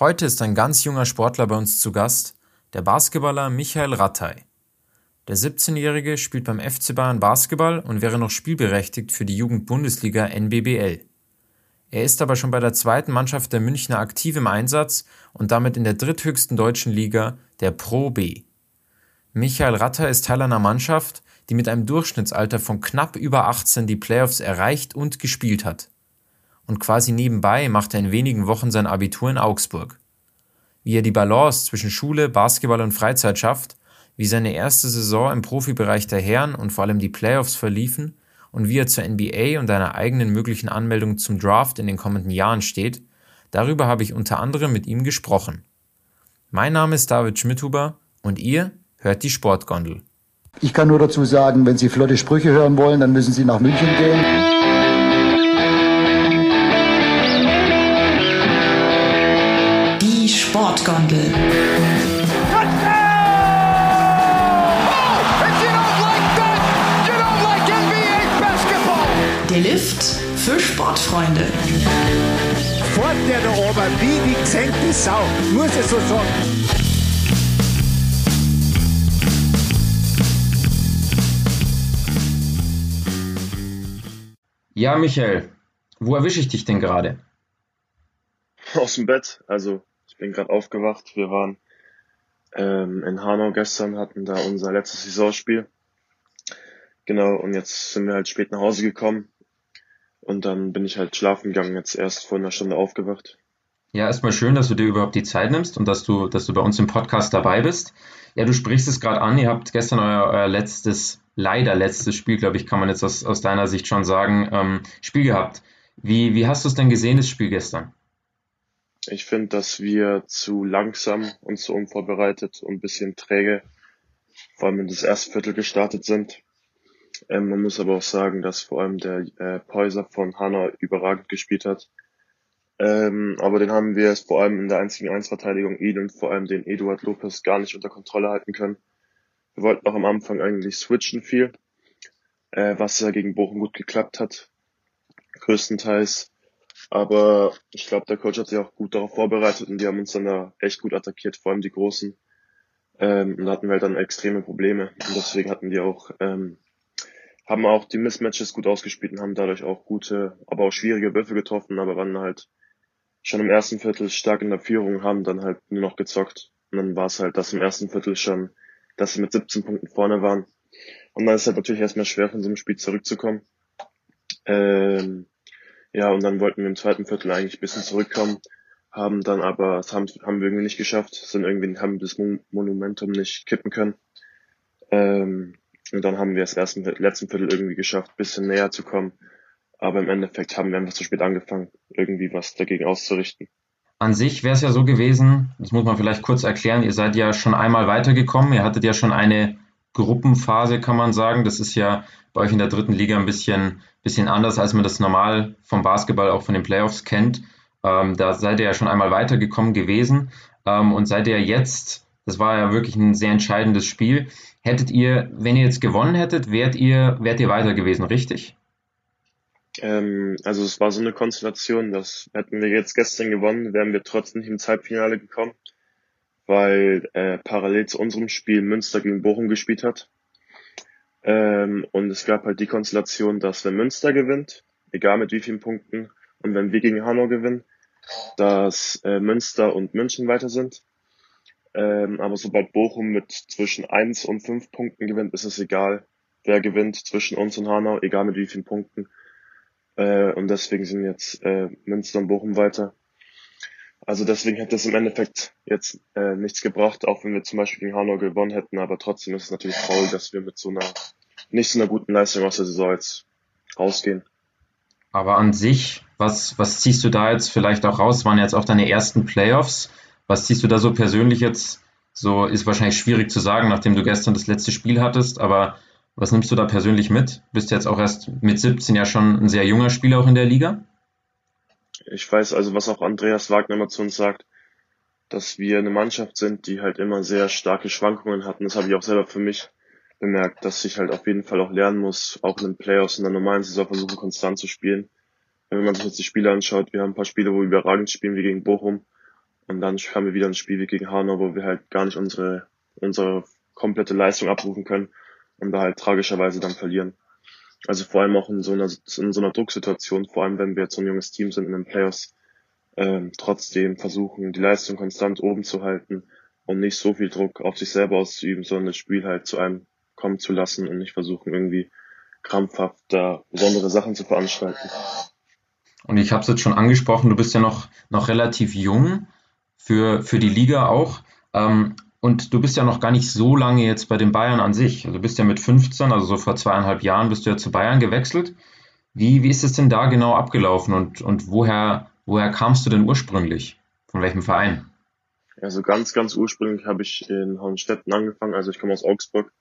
Heute ist ein ganz junger Sportler bei uns zu Gast, der Basketballer Michael Rattay. Der 17-Jährige spielt beim FC Bayern Basketball und wäre noch spielberechtigt für die Jugendbundesliga NBBL. Er ist aber schon bei der zweiten Mannschaft der Münchner aktiv im Einsatz und damit in der dritthöchsten deutschen Liga, der Pro B. Michael Ratter ist Teil einer Mannschaft, die mit einem Durchschnittsalter von knapp über 18 die Playoffs erreicht und gespielt hat. Und quasi nebenbei macht er in wenigen Wochen sein Abitur in Augsburg. Wie er die Balance zwischen Schule, Basketball und Freizeit schafft, wie seine erste Saison im Profibereich der Herren und vor allem die Playoffs verliefen und wie er zur NBA und einer eigenen möglichen Anmeldung zum Draft in den kommenden Jahren steht, darüber habe ich unter anderem mit ihm gesprochen. Mein Name ist David Schmidhuber und ihr hört die Sportgondel. Ich kann nur dazu sagen, wenn Sie flotte Sprüche hören wollen, dann müssen Sie nach München gehen. Sportgondel. Der Lift für Sportfreunde. Fort der da oben, wie die gesenkte Sau, muss ich so sagen. Ja, Michael, wo erwische ich dich denn gerade? Aus dem Bett. Also ich bin gerade aufgewacht. Wir waren ähm, in Hanau gestern, hatten da unser letztes Saisonspiel. Genau, und jetzt sind wir halt spät nach Hause gekommen. Und dann bin ich halt schlafen gegangen, jetzt erst vor einer Stunde aufgewacht. Ja, erstmal schön, dass du dir überhaupt die Zeit nimmst und dass du, dass du bei uns im Podcast dabei bist. Ja, du sprichst es gerade an, ihr habt gestern euer, euer letztes leider letztes Spiel, glaube ich, kann man jetzt aus, aus deiner Sicht schon sagen, ähm, Spiel gehabt. Wie, wie hast du es denn gesehen, das Spiel gestern? Ich finde, dass wir zu langsam und zu unvorbereitet und ein bisschen träge, vor allem in das erste Viertel gestartet sind. Ähm, man muss aber auch sagen, dass vor allem der äh, Päuser von Hanna überragend gespielt hat. Ähm, aber den haben wir vor allem in der einzigen Einsverteidigung ihn und vor allem den Eduard Lopez gar nicht unter Kontrolle halten können. Wir wollten auch am Anfang eigentlich switchen viel, äh, was ja gegen Bochum gut geklappt hat, größtenteils. Aber ich glaube, der Coach hat sich auch gut darauf vorbereitet und die haben uns dann da echt gut attackiert, vor allem die Großen. Ähm, und da hatten wir halt dann extreme Probleme. Und deswegen hatten die auch, ähm, haben auch die Mismatches gut ausgespielt und haben dadurch auch gute, aber auch schwierige Würfe getroffen, aber waren halt schon im ersten Viertel stark in der Führung, haben dann halt nur noch gezockt. Und dann war es halt, dass im ersten Viertel schon dass sie mit 17 Punkten vorne waren. Und dann ist halt natürlich erstmal schwer, von so einem Spiel zurückzukommen. Ähm, ja, und dann wollten wir im zweiten Viertel eigentlich ein bisschen zurückkommen, haben dann aber, das haben, haben wir irgendwie nicht geschafft, sind irgendwie, haben das Monumentum nicht kippen können. Ähm, und dann haben wir es erst im letzten Viertel irgendwie geschafft, bisschen näher zu kommen. Aber im Endeffekt haben wir einfach zu spät angefangen, irgendwie was dagegen auszurichten. An sich wäre es ja so gewesen, das muss man vielleicht kurz erklären, ihr seid ja schon einmal weitergekommen, ihr hattet ja schon eine Gruppenphase, kann man sagen. Das ist ja bei euch in der dritten Liga ein bisschen, bisschen anders, als man das normal vom Basketball auch von den Playoffs kennt. Ähm, da seid ihr ja schon einmal weitergekommen gewesen ähm, und seid ihr jetzt, das war ja wirklich ein sehr entscheidendes Spiel. Hättet ihr, wenn ihr jetzt gewonnen hättet, wärt ihr, wärt ihr weiter gewesen, richtig? Ähm, also es war so eine Konstellation, dass hätten wir jetzt gestern gewonnen, wären wir trotzdem nicht ins Halbfinale gekommen, weil äh, parallel zu unserem Spiel Münster gegen Bochum gespielt hat. Ähm, und es gab halt die Konstellation, dass wenn Münster gewinnt, egal mit wie vielen Punkten, und wenn wir gegen Hanau gewinnen, dass äh, Münster und München weiter sind. Ähm, aber sobald Bochum mit zwischen eins und fünf Punkten gewinnt, ist es egal, wer gewinnt zwischen uns und Hanau, egal mit wie vielen Punkten. Äh, und deswegen sind jetzt äh, Münster und Bochum weiter. Also deswegen hätte es im Endeffekt jetzt äh, nichts gebracht, auch wenn wir zum Beispiel gegen Hanau gewonnen hätten, aber trotzdem ist es natürlich faul, dass wir mit so einer nicht so einer guten Leistung aus der Saison jetzt rausgehen. Aber an sich, was, was ziehst du da jetzt vielleicht auch raus? Waren jetzt auch deine ersten Playoffs. Was ziehst du da so persönlich jetzt? So ist wahrscheinlich schwierig zu sagen, nachdem du gestern das letzte Spiel hattest, aber was nimmst du da persönlich mit? Bist jetzt auch erst mit 17 ja schon ein sehr junger Spieler auch in der Liga? Ich weiß also, was auch Andreas Wagner immer zu uns sagt, dass wir eine Mannschaft sind, die halt immer sehr starke Schwankungen hatten. Das habe ich auch selber für mich bemerkt, dass ich halt auf jeden Fall auch lernen muss, auch in den Playoffs in der normalen Saison versuchen, konstant zu spielen. Wenn man sich jetzt die Spiele anschaut, wir haben ein paar Spiele, wo wir überragend spielen, wie gegen Bochum. Und dann haben wir wieder ein Spiel wie gegen Hanau, wo wir halt gar nicht unsere, unsere komplette Leistung abrufen können und da halt tragischerweise dann verlieren. Also vor allem auch in so einer, in so einer Drucksituation, vor allem wenn wir jetzt so ein junges Team sind in den Playoffs, ähm, trotzdem versuchen, die Leistung konstant oben zu halten und nicht so viel Druck auf sich selber auszuüben, sondern das Spiel halt zu einem kommen zu lassen und nicht versuchen, irgendwie krampfhaft da besondere Sachen zu veranstalten. Und ich habe es jetzt schon angesprochen, du bist ja noch, noch relativ jung für, für die Liga auch. Ähm, und du bist ja noch gar nicht so lange jetzt bei den Bayern an sich. Also du bist ja mit 15, also so vor zweieinhalb Jahren, bist du ja zu Bayern gewechselt. Wie, wie ist es denn da genau abgelaufen und, und woher, woher kamst du denn ursprünglich? Von welchem Verein? Also ganz, ganz ursprünglich habe ich in Hornstetten angefangen. Also ich komme aus Augsburg.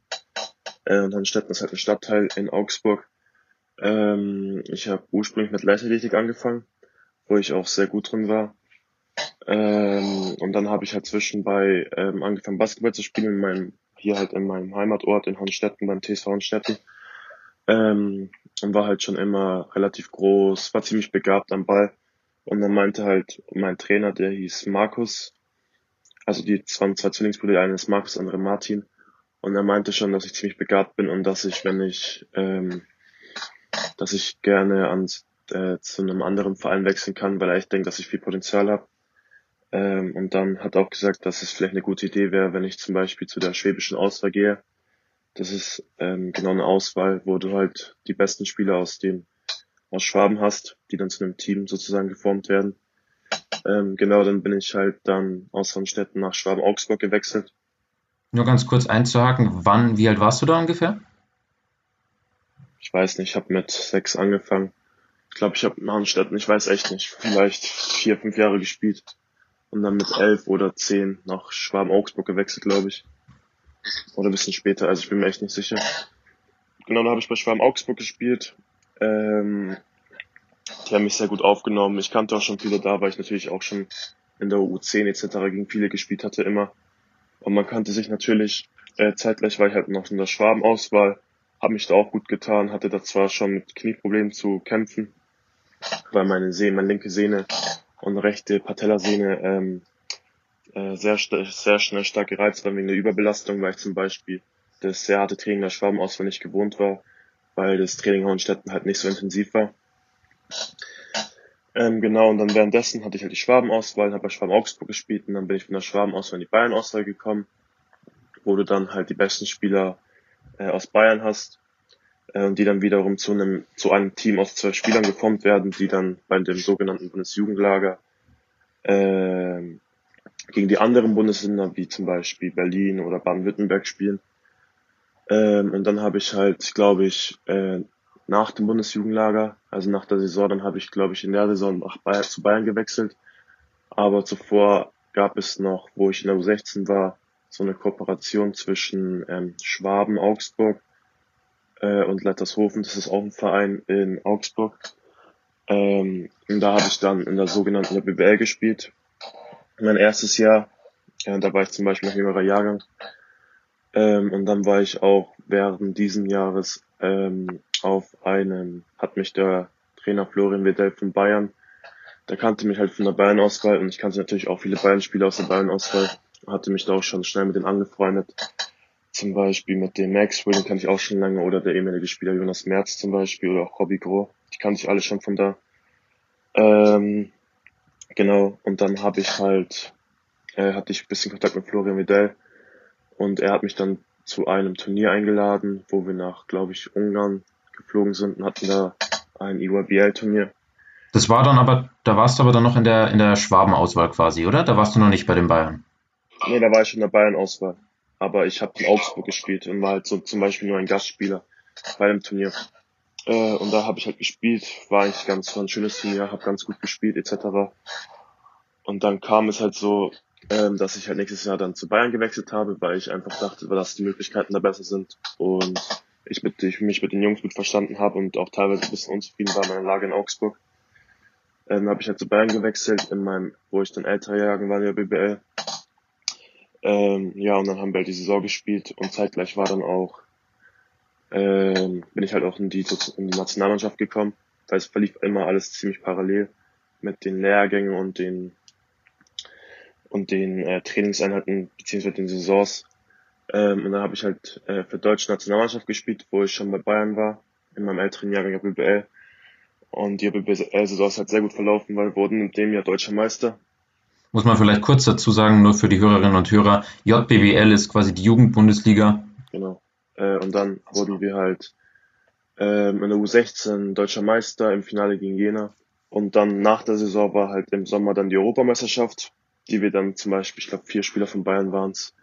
Äh, und Hornstetten ist halt ein Stadtteil in Augsburg. Ähm, ich habe ursprünglich mit Leichtathletik angefangen, wo ich auch sehr gut drin war. Ähm, und dann habe ich halt zwischenbei ähm, angefangen Basketball zu spielen in meinem, hier halt in meinem Heimatort in Hornstetten, beim TSV Hornstetten. Ähm, und war halt schon immer relativ groß, war ziemlich begabt am Ball. Und dann meinte halt mein Trainer, der hieß Markus, also die zwei, zwei Zwillingsbrüder, der ist Markus, andere Martin. Und er meinte schon, dass ich ziemlich begabt bin und dass ich, wenn ich, ähm, dass ich gerne ans, äh, zu einem anderen Verein wechseln kann, weil er echt denkt, dass ich viel Potenzial habe. Ähm, und dann hat er auch gesagt, dass es vielleicht eine gute Idee wäre, wenn ich zum Beispiel zu der schwäbischen Auswahl gehe. Das ist ähm, genau eine Auswahl, wo du halt die besten Spieler aus dem aus Schwaben hast, die dann zu einem Team sozusagen geformt werden. Ähm, genau, dann bin ich halt dann aus Städten nach Schwaben-Augsburg gewechselt. Nur ganz kurz einzuhaken, wann, wie alt warst du da ungefähr? Ich weiß nicht, ich habe mit sechs angefangen. Ich glaube, ich habe in Hanstetten, ich weiß echt nicht, vielleicht vier, fünf Jahre gespielt und dann mit elf oder zehn nach Schwaben-Augsburg gewechselt, glaube ich. Oder ein bisschen später, also ich bin mir echt nicht sicher. Genau, da habe ich bei Schwaben-Augsburg gespielt. Ähm, die haben mich sehr gut aufgenommen. Ich kannte auch schon viele da, weil ich natürlich auch schon in der U10 etc. gegen viele gespielt hatte immer. Und man kannte sich natürlich, äh, zeitgleich war ich halt noch in der Schwaben-Auswahl, habe mich da auch gut getan, hatte da zwar schon mit Knieproblemen zu kämpfen, weil meine Sehne, meine linke Sehne und rechte Patellasehne ähm, äh, sehr, sehr schnell stark gereizt war wegen der Überbelastung, weil ich zum Beispiel das sehr harte Training der Schwabenauswahl nicht gewohnt war, weil das Training Hohenstetten halt nicht so intensiv war. Ähm, genau, und dann währenddessen hatte ich halt die Schwabenauswahl, habe bei Schwaben Augsburg gespielt und dann bin ich von der Schwabenauswahl in die Bayern-Auswahl gekommen, wo du dann halt die besten Spieler äh, aus Bayern hast äh, die dann wiederum zu einem, zu einem Team aus zwölf Spielern geformt werden, die dann bei dem sogenannten Bundesjugendlager äh, gegen die anderen Bundesländer, wie zum Beispiel Berlin oder Baden-Württemberg spielen. Ähm, und dann habe ich halt, glaube ich, äh, nach dem Bundesjugendlager, also nach der Saison, dann habe ich, glaube ich, in der Saison nach Bayern, zu Bayern gewechselt. Aber zuvor gab es noch, wo ich in der U16 war, so eine Kooperation zwischen ähm, Schwaben, Augsburg äh, und Lettershofen, das ist auch ein Verein in Augsburg. Ähm, und da habe ich dann in der sogenannten BBL gespielt. Mein erstes Jahr, äh, da war ich zum Beispiel noch jüngerer Jahrgang. Ähm, und dann war ich auch während diesen Jahres ähm, auf einem, hat mich der Trainer Florian Wedell von Bayern, der kannte mich halt von der Bayern-Auswahl und ich kannte natürlich auch viele Bayern-Spieler aus der Bayern-Auswahl, hatte mich da auch schon schnell mit denen angefreundet zum Beispiel mit dem Maxwell, den kann ich auch schon lange, oder der ehemalige Spieler Jonas Merz zum Beispiel, oder auch Robbie Groh, die kannte ich alle schon von da. Ähm, genau, und dann habe ich halt, äh, hatte ich ein bisschen Kontakt mit Florian Vidal und er hat mich dann zu einem Turnier eingeladen, wo wir nach, glaube ich, Ungarn geflogen sind und hatten da ein IWBL-Turnier. Das war dann aber, da warst du aber dann noch in der, in der Schwaben-Auswahl quasi, oder? Da warst du noch nicht bei den Bayern. Nee, da war ich in der Bayern-Auswahl aber ich habe in Augsburg gespielt und war halt so zum Beispiel nur ein Gastspieler bei dem Turnier. Äh, und da habe ich halt gespielt, war eigentlich ganz war ein schönes Turnier, habe ganz gut gespielt etc. Und dann kam es halt so, ähm, dass ich halt nächstes Jahr dann zu Bayern gewechselt habe, weil ich einfach dachte, dass die Möglichkeiten da besser sind und ich, mit, ich mich mit den Jungs gut verstanden habe und auch teilweise ein bisschen unzufrieden war mit meiner Lage in Augsburg. Ähm, habe ich halt zu Bayern gewechselt, in meinem, wo ich dann älterer Jahren war in der BBL ähm, ja, und dann haben wir halt die Saison gespielt und zeitgleich war dann auch, ähm, bin ich halt auch in die, in die Nationalmannschaft gekommen, weil es verlief immer alles ziemlich parallel mit den Lehrgängen und den und den äh, Trainingseinheiten beziehungsweise den Saisons. Ähm, und dann habe ich halt äh, für deutsche Nationalmannschaft gespielt, wo ich schon bei Bayern war, in meinem älteren Jahrgang JBL. Und die JBL-Saison ist halt sehr gut verlaufen, weil wir wurden in dem Jahr deutscher Meister. Muss man vielleicht kurz dazu sagen, nur für die Hörerinnen und Hörer, JBL ist quasi die Jugendbundesliga. Genau. Äh, und dann wurden wir halt ähm, in der U16 deutscher Meister im Finale gegen Jena. Und dann nach der Saison war halt im Sommer dann die Europameisterschaft, die wir dann zum Beispiel, ich glaube vier Spieler von Bayern waren es,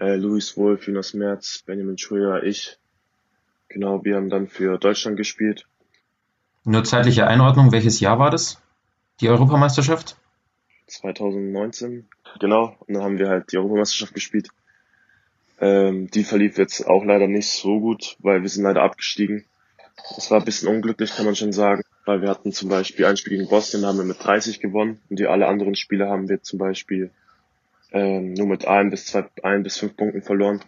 äh, Luis Wolf, Jonas Merz, Benjamin Schuyer, ich. Genau, wir haben dann für Deutschland gespielt. Nur zeitliche Einordnung, welches Jahr war das? Die Europameisterschaft? 2019, genau. Und dann haben wir halt die Europameisterschaft gespielt. Ähm, die verlief jetzt auch leider nicht so gut, weil wir sind leider abgestiegen. Das war ein bisschen unglücklich, kann man schon sagen, weil wir hatten zum Beispiel ein Spiel gegen Bosnien, haben wir mit 30 gewonnen und die alle anderen Spiele haben wir zum Beispiel ähm, nur mit ein bis zwei, ein bis fünf Punkten verloren.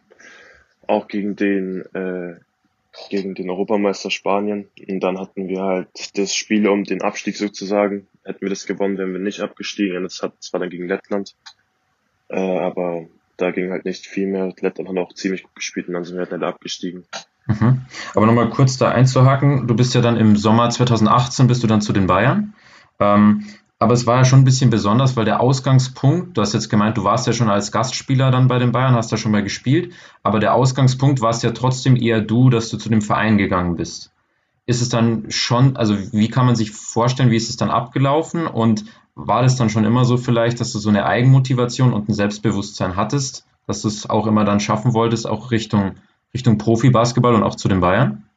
Auch gegen den äh, gegen den Europameister Spanien. Und dann hatten wir halt das Spiel um den Abstieg sozusagen. Hätten wir das gewonnen, wären wir nicht abgestiegen. Das, hat, das war dann gegen Lettland. Äh, aber da ging halt nicht viel mehr. Lettland hat auch ziemlich gut gespielt und dann sind wir halt leider abgestiegen. Mhm. Aber nochmal kurz da einzuhaken. Du bist ja dann im Sommer 2018 bist du dann zu den Bayern. Ähm, aber es war ja schon ein bisschen besonders, weil der Ausgangspunkt, du hast jetzt gemeint, du warst ja schon als Gastspieler dann bei den Bayern, hast da schon mal gespielt, aber der Ausgangspunkt war es ja trotzdem eher du, dass du zu dem Verein gegangen bist. Ist es dann schon, also wie kann man sich vorstellen, wie ist es dann abgelaufen und war das dann schon immer so vielleicht, dass du so eine Eigenmotivation und ein Selbstbewusstsein hattest, dass du es auch immer dann schaffen wolltest, auch Richtung, Richtung Profi-Basketball und auch zu den Bayern?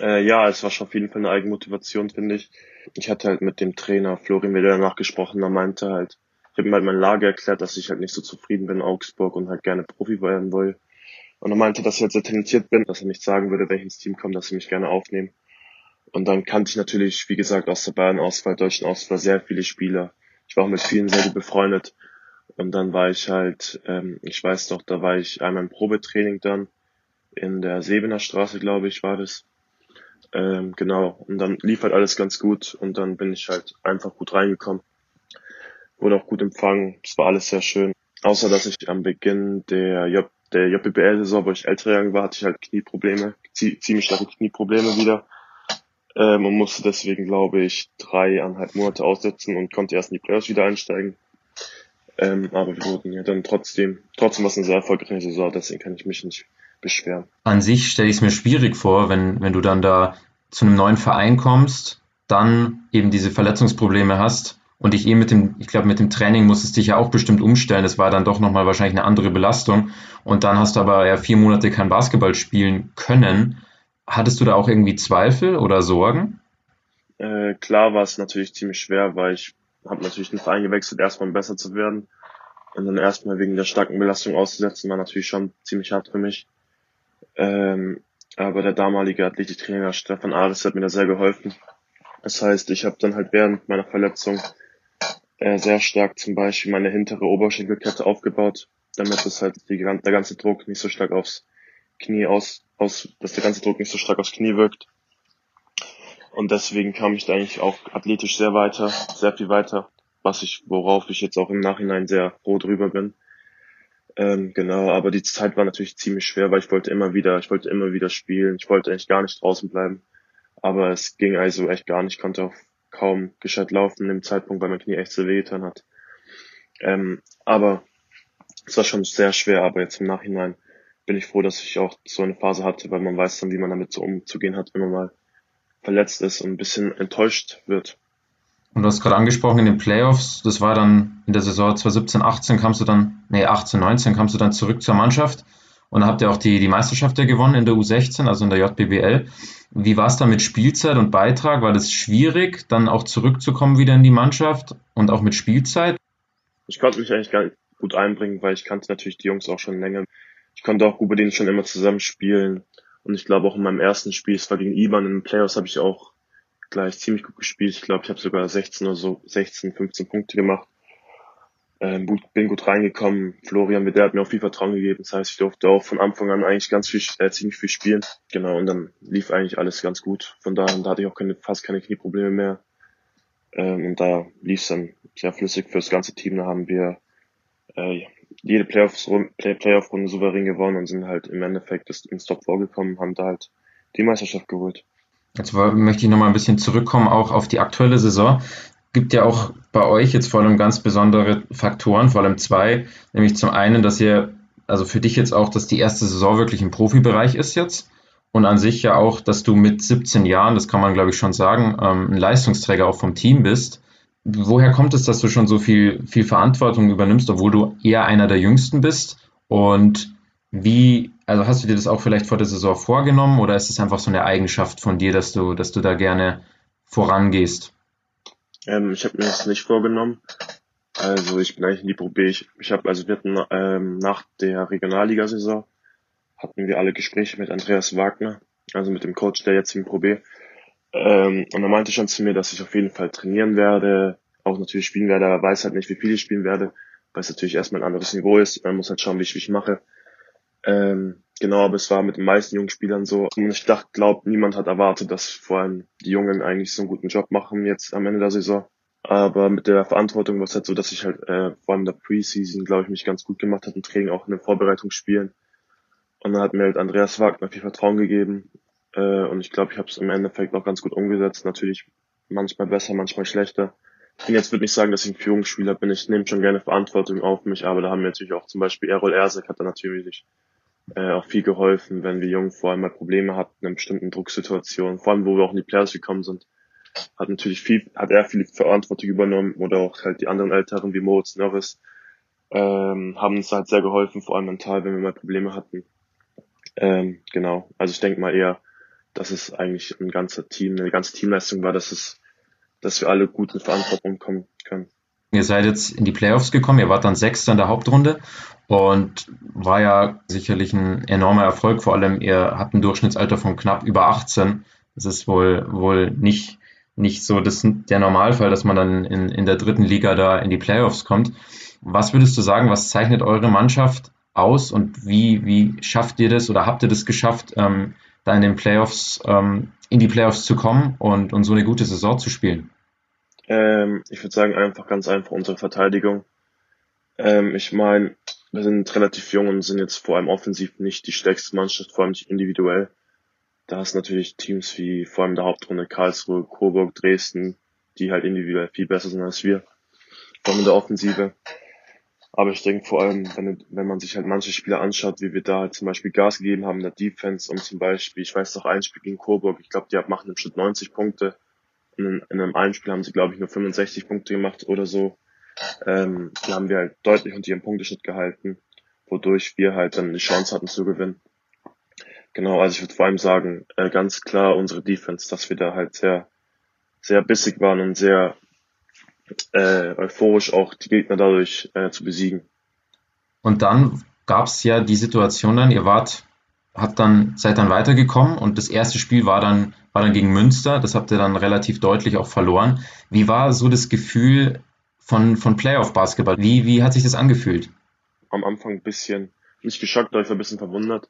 Äh, ja, es war schon auf jeden Fall eine Eigenmotivation, finde ich. Ich hatte halt mit dem Trainer Florian wieder danach gesprochen, er meinte halt, ich habe ihm halt meine Lage erklärt, dass ich halt nicht so zufrieden bin in Augsburg und halt gerne Profi werden will. Und er meinte, dass ich halt sehr talentiert bin, dass er nicht sagen würde, ins Team komme, dass sie mich gerne aufnehmen. Und dann kannte ich natürlich, wie gesagt, aus der Bayern-Auswahl, deutschen Auswahl sehr viele Spieler. Ich war auch mit vielen sehr gut befreundet. Und dann war ich halt, ähm, ich weiß doch, da war ich einmal im Probetraining dann in der Sebener Straße, glaube ich, war das. Ähm, genau. Und dann lief halt alles ganz gut und dann bin ich halt einfach gut reingekommen. Wurde auch gut empfangen. Es war alles sehr schön. Außer dass ich am Beginn der, J der JBL-Saison, wo ich älter war, hatte ich halt Knieprobleme, ziemlich starke Knieprobleme wieder. Ähm, und musste deswegen, glaube ich, dreieinhalb Monate aussetzen und konnte erst in die Playoffs wieder einsteigen. Ähm, aber wir wurden ja dann trotzdem, trotzdem war es eine sehr erfolgreiche Saison, deswegen kann ich mich nicht beschweren. An sich stelle ich es mir schwierig vor, wenn, wenn du dann da zu einem neuen Verein kommst, dann eben diese Verletzungsprobleme hast und dich eh mit dem, ich glaube, mit dem Training musstest dich ja auch bestimmt umstellen. Das war dann doch nochmal wahrscheinlich eine andere Belastung. Und dann hast du aber ja vier Monate kein Basketball spielen können. Hattest du da auch irgendwie Zweifel oder Sorgen? Äh, klar war es natürlich ziemlich schwer, weil ich habe natürlich den Verein gewechselt, erstmal um besser zu werden. Und dann erstmal wegen der starken Belastung auszusetzen, war natürlich schon ziemlich hart für mich. Ähm, aber der damalige Athletiktrainer Stefan Ares hat mir da sehr geholfen. Das heißt, ich habe dann halt während meiner Verletzung äh, sehr stark zum Beispiel meine hintere Oberschenkelkette aufgebaut, damit das halt die, der ganze Druck nicht so stark aufs Knie aus, aus, dass der ganze Druck nicht so stark aufs Knie wirkt. Und deswegen kam ich da eigentlich auch athletisch sehr weiter, sehr viel weiter, was ich, worauf ich jetzt auch im Nachhinein sehr froh drüber bin. Ähm, genau, aber die Zeit war natürlich ziemlich schwer, weil ich wollte immer wieder, ich wollte immer wieder spielen. Ich wollte eigentlich gar nicht draußen bleiben. Aber es ging also echt gar nicht, ich konnte auch kaum gescheit laufen im Zeitpunkt, weil mein Knie echt so wehgetan hat. Ähm, aber es war schon sehr schwer, aber jetzt im Nachhinein bin ich froh, dass ich auch so eine Phase hatte, weil man weiß dann, wie man damit so umzugehen hat, wenn man mal verletzt ist und ein bisschen enttäuscht wird. Und du hast gerade angesprochen in den Playoffs, das war dann in der Saison 2017, 18 kamst du dann, nee, 18, 19 kamst du dann zurück zur Mannschaft und dann habt ihr auch die, die Meisterschaft ja gewonnen in der U16, also in der JBBL. Wie war es da mit Spielzeit und Beitrag? War das schwierig, dann auch zurückzukommen wieder in die Mannschaft und auch mit Spielzeit? Ich konnte mich eigentlich gar nicht gut einbringen, weil ich kannte natürlich die Jungs auch schon länger. Ich konnte auch gut mit denen schon immer zusammenspielen. Und ich glaube auch in meinem ersten Spiel, es war gegen Iban in den Playoffs, habe ich auch gleich ziemlich gut gespielt. Ich glaube, ich habe sogar 16 oder so, 16, 15 Punkte gemacht. Ähm, bin gut reingekommen. Florian der hat mir auch viel Vertrauen gegeben. Das heißt, ich durfte auch von Anfang an eigentlich ganz viel, äh, ziemlich viel spielen. Genau, und dann lief eigentlich alles ganz gut. Von daher da hatte ich auch keine, fast keine Knieprobleme mehr. Ähm, und da lief es dann sehr flüssig für das ganze Team. Da haben wir äh, jede Playoffs-Runde Playoff souverän gewonnen und sind halt im Endeffekt ins Top vorgekommen, haben da halt die Meisterschaft geholt. Jetzt möchte ich nochmal ein bisschen zurückkommen, auch auf die aktuelle Saison. Gibt ja auch bei euch jetzt vor allem ganz besondere Faktoren, vor allem zwei, nämlich zum einen, dass ihr, also für dich jetzt auch, dass die erste Saison wirklich im Profibereich ist jetzt und an sich ja auch, dass du mit 17 Jahren, das kann man glaube ich schon sagen, ähm, ein Leistungsträger auch vom Team bist. Woher kommt es, dass du schon so viel, viel Verantwortung übernimmst, obwohl du eher einer der Jüngsten bist? Und wie, also hast du dir das auch vielleicht vor der Saison vorgenommen oder ist es einfach so eine Eigenschaft von dir, dass du, dass du da gerne vorangehst? Ähm, ich habe mir das nicht vorgenommen. Also ich bin eigentlich in die Pro B. Ich, ich habe, also wir hatten ähm, nach der Regionalligasaison hatten wir alle Gespräche mit Andreas Wagner, also mit dem Coach der jetzigen Pro B. Ähm, und er meinte schon zu mir, dass ich auf jeden Fall trainieren werde, auch natürlich spielen werde, aber weiß halt nicht, wie viel ich spielen werde, weil es natürlich erstmal ein anderes Niveau ist. Man muss halt schauen, wie ich mich mache. Ähm, genau, aber es war mit den meisten jungen Spielern so. Und ich dachte, glaub, niemand hat erwartet, dass vor allem die Jungen eigentlich so einen guten Job machen jetzt am Ende der Saison. Aber mit der Verantwortung war es halt so, dass ich halt äh, vor allem in der Preseason, glaube ich, mich ganz gut gemacht habe im Training, auch in den Vorbereitungsspielen. Und dann hat mir halt Andreas Wagner viel Vertrauen gegeben. Äh, und ich glaube, ich habe es im Endeffekt auch ganz gut umgesetzt. Natürlich manchmal besser, manchmal schlechter. Ich bin jetzt würde nicht sagen, dass ich ein Führungsspieler bin. Ich nehme schon gerne Verantwortung auf mich, aber da haben mir natürlich auch zum Beispiel Errol Ersek hat da natürlich äh, auch viel geholfen, wenn wir Jungen vor allem mal Probleme hatten in bestimmten Drucksituationen, vor allem wo wir auch in die Players gekommen sind, hat natürlich viel, hat er viel Verantwortung übernommen oder auch halt die anderen Älteren wie Moritz Norris ähm, haben uns halt sehr geholfen, vor allem mental, wenn wir mal Probleme hatten. Ähm, genau, also ich denke mal eher, dass es eigentlich ein ganzer Team, eine ganze Teamleistung war, dass es, dass wir alle gut in Verantwortung kommen können. Ihr seid jetzt in die Playoffs gekommen, ihr wart dann Sechster in der Hauptrunde und war ja sicherlich ein enormer Erfolg. Vor allem, ihr habt ein Durchschnittsalter von knapp über 18. Das ist wohl, wohl nicht, nicht so das, der Normalfall, dass man dann in, in der dritten Liga da in die Playoffs kommt. Was würdest du sagen, was zeichnet eure Mannschaft aus und wie, wie schafft ihr das oder habt ihr das geschafft, ähm, da in den Playoffs, ähm, in die Playoffs zu kommen und, und so eine gute Saison zu spielen? Ähm, ich würde sagen, einfach ganz einfach unsere Verteidigung. Ähm, ich meine, wir sind relativ jung und sind jetzt vor allem offensiv nicht die stärkste Mannschaft, vor allem nicht individuell. Da hast natürlich Teams wie vor allem der Hauptrunde Karlsruhe, Coburg, Dresden, die halt individuell viel besser sind als wir. Vor allem in der Offensive. Aber ich denke vor allem, wenn, wenn man sich halt manche Spieler anschaut, wie wir da halt zum Beispiel Gas gegeben haben in der Defense und zum Beispiel, ich weiß noch ein Spiel gegen Coburg, ich glaube, die machen im Schnitt 90 Punkte in, in einem einen Spiel haben sie, glaube ich, nur 65 Punkte gemacht oder so. Ähm, die haben wir halt deutlich unter ihrem Punkteschnitt gehalten, wodurch wir halt dann die Chance hatten zu gewinnen. Genau, also ich würde vor allem sagen, äh, ganz klar unsere Defense, dass wir da halt sehr, sehr bissig waren und sehr äh, euphorisch auch die Gegner dadurch äh, zu besiegen. Und dann gab es ja die Situation dann, ihr wart habt dann, seid dann weitergekommen und das erste Spiel war dann, war dann gegen Münster. Das habt ihr dann relativ deutlich auch verloren. Wie war so das Gefühl von, von Playoff-Basketball? Wie, wie hat sich das angefühlt? Am Anfang ein bisschen, nicht geschockt, aber ich war ein bisschen verwundert,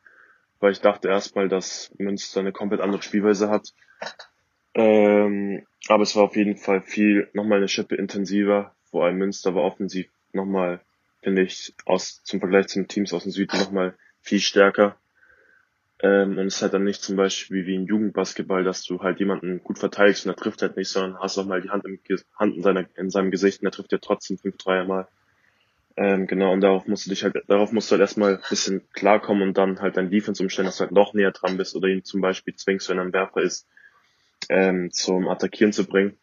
weil ich dachte erstmal, dass Münster eine komplett andere Spielweise hat. Ähm, aber es war auf jeden Fall viel, nochmal eine Schippe intensiver. Vor allem Münster war offensiv nochmal, finde ich, aus, zum Vergleich zu den Teams aus dem Süden nochmal viel stärker. Ähm, und es ist halt dann nicht zum Beispiel wie ein Jugendbasketball, dass du halt jemanden gut verteidigst und er trifft halt nicht, sondern hast auch mal die Hand, im, Hand in, seiner, in seinem Gesicht und er trifft ja trotzdem fünf, Dreier mal. Ähm, genau, und darauf musst du dich halt, darauf musst du halt erstmal ein bisschen klarkommen und dann halt dein Defense umstellen, dass du halt noch näher dran bist oder ihn zum Beispiel zwingst, wenn er ein Werfer ist, ähm, zum Attackieren zu bringen.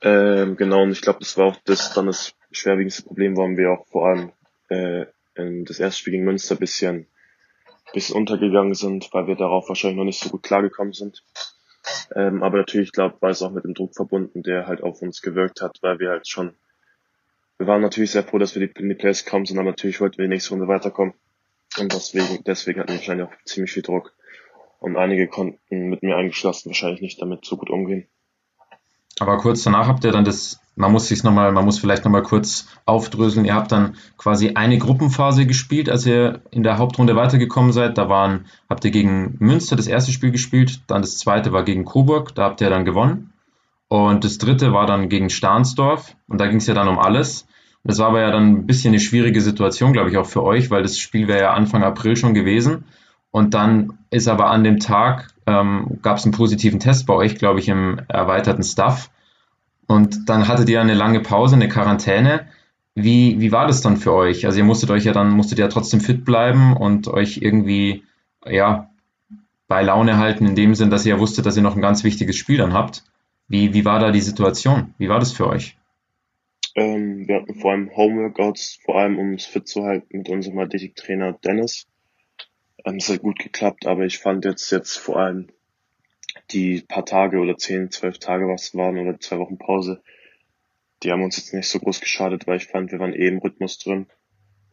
Ähm, genau, und ich glaube, das war auch das dann das schwerwiegendste Problem, warum wir auch vor allem äh, in das erste Spiel gegen Münster bisschen bisschen untergegangen sind, weil wir darauf wahrscheinlich noch nicht so gut klargekommen sind. Ähm, aber natürlich, glaube war es auch mit dem Druck verbunden, der halt auf uns gewirkt hat, weil wir halt schon, wir waren natürlich sehr froh, dass wir in die Plays gekommen sind, aber natürlich wollten wir die nächste Runde weiterkommen. Und deswegen, deswegen hatten wir wahrscheinlich auch ziemlich viel Druck. Und einige konnten mit mir eingeschlossen wahrscheinlich nicht damit so gut umgehen. Aber kurz danach habt ihr dann das, man muss sich nochmal, man muss vielleicht nochmal kurz aufdröseln. Ihr habt dann quasi eine Gruppenphase gespielt, als ihr in der Hauptrunde weitergekommen seid. Da waren, habt ihr gegen Münster das erste Spiel gespielt, dann das zweite war gegen Coburg, da habt ihr dann gewonnen. Und das dritte war dann gegen Stahnsdorf und da ging es ja dann um alles. Das war aber ja dann ein bisschen eine schwierige Situation, glaube ich, auch für euch, weil das Spiel wäre ja Anfang April schon gewesen. Und dann ist aber an dem Tag, ähm, gab es einen positiven Test bei euch, glaube ich, im erweiterten Staff. Und dann hattet ihr eine lange Pause, eine Quarantäne. Wie, wie war das dann für euch? Also ihr musstet euch ja dann, musstet ja trotzdem fit bleiben und euch irgendwie, ja, bei Laune halten, in dem Sinn, dass ihr ja wusstet, dass ihr noch ein ganz wichtiges Spiel dann habt. Wie, wie war da die Situation? Wie war das für euch? Ähm, wir hatten vor allem Homeworkouts, vor allem um es fit zu halten mit unserem Athletiktrainer Dennis. Ähm, es hat gut geklappt, aber ich fand jetzt, jetzt vor allem die paar Tage oder zehn, zwölf Tage, was waren, oder zwei Wochen Pause, die haben uns jetzt nicht so groß geschadet, weil ich fand, wir waren eh im Rhythmus drin